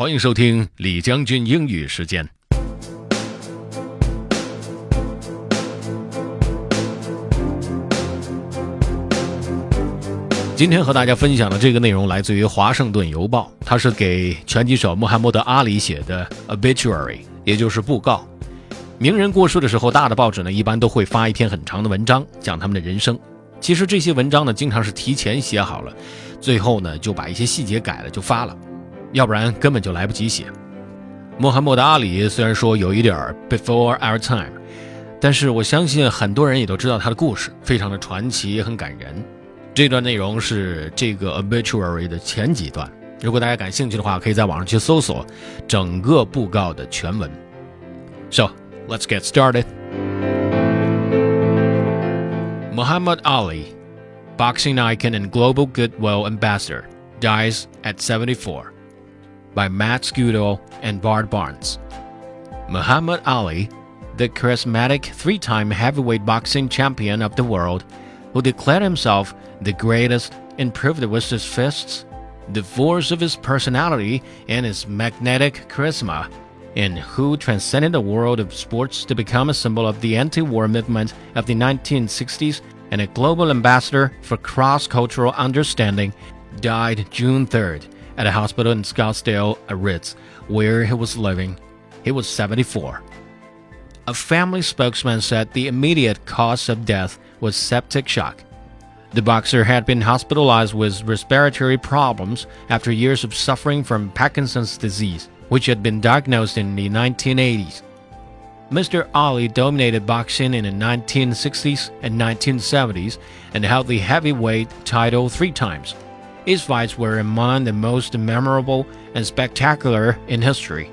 欢迎收听李将军英语时间。今天和大家分享的这个内容来自于《华盛顿邮报》，它是给拳击手穆罕默德·阿里写的 obituary，也就是布告。名人过世的时候，大的报纸呢一般都会发一篇很长的文章，讲他们的人生。其实这些文章呢，经常是提前写好了，最后呢就把一些细节改了就发了，要不然根本就来不及写。穆罕默德·阿里虽然说有一点 before our time，但是我相信很多人也都知道他的故事，非常的传奇，也很感人。这段内容是这个 obituary 的前几段，如果大家感兴趣的话，可以在网上去搜索整个布告的全文。So let's get started. Muhammad Ali, boxing icon and global goodwill ambassador, dies at 74. By Matt Schudel and Bart Barnes. Muhammad Ali, the charismatic three time heavyweight boxing champion of the world, who declared himself the greatest and proved it with his fists, the force of his personality, and his magnetic charisma, and who transcended the world of sports to become a symbol of the anti war movement of the 1960s and a global ambassador for cross cultural understanding, died June 3rd at a hospital in Scottsdale, Ariz., where he was living. He was 74. A family spokesman said the immediate cause of death was septic shock. The boxer had been hospitalized with respiratory problems after years of suffering from Parkinson's disease, which had been diagnosed in the 1980s. Mr. Ali dominated boxing in the 1960s and 1970s and held the heavyweight title three times. His fights were among the most memorable and spectacular in history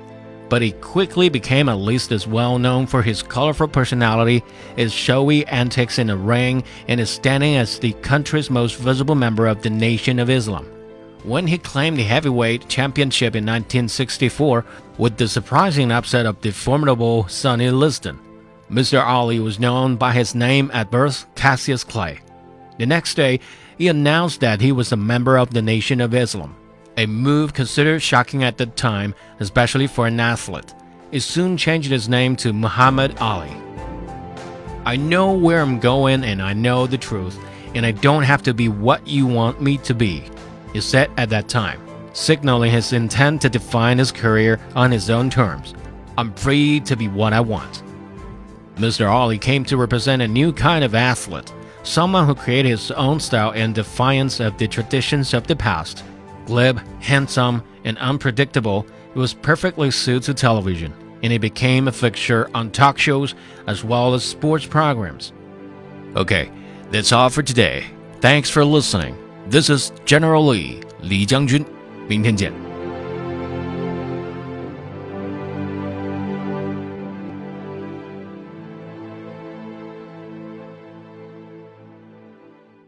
but he quickly became at least as well known for his colorful personality, his showy antics in the ring, and his standing as the country's most visible member of the Nation of Islam. When he claimed the heavyweight championship in 1964 with the surprising upset of the formidable Sonny Liston, Mr. Ali was known by his name at birth, Cassius Clay. The next day, he announced that he was a member of the Nation of Islam a move considered shocking at the time, especially for an athlete. He soon changed his name to Muhammad Ali. I know where I'm going and I know the truth, and I don't have to be what you want me to be, he said at that time, signaling his intent to define his career on his own terms. I'm free to be what I want. Mr. Ali came to represent a new kind of athlete, someone who created his own style in defiance of the traditions of the past glib, handsome, and unpredictable, it was perfectly suited to television, and it became a fixture on talk shows as well as sports programs. Okay, that's all for today. Thanks for listening. This is General Lee, Li Jiangjun. 明天见。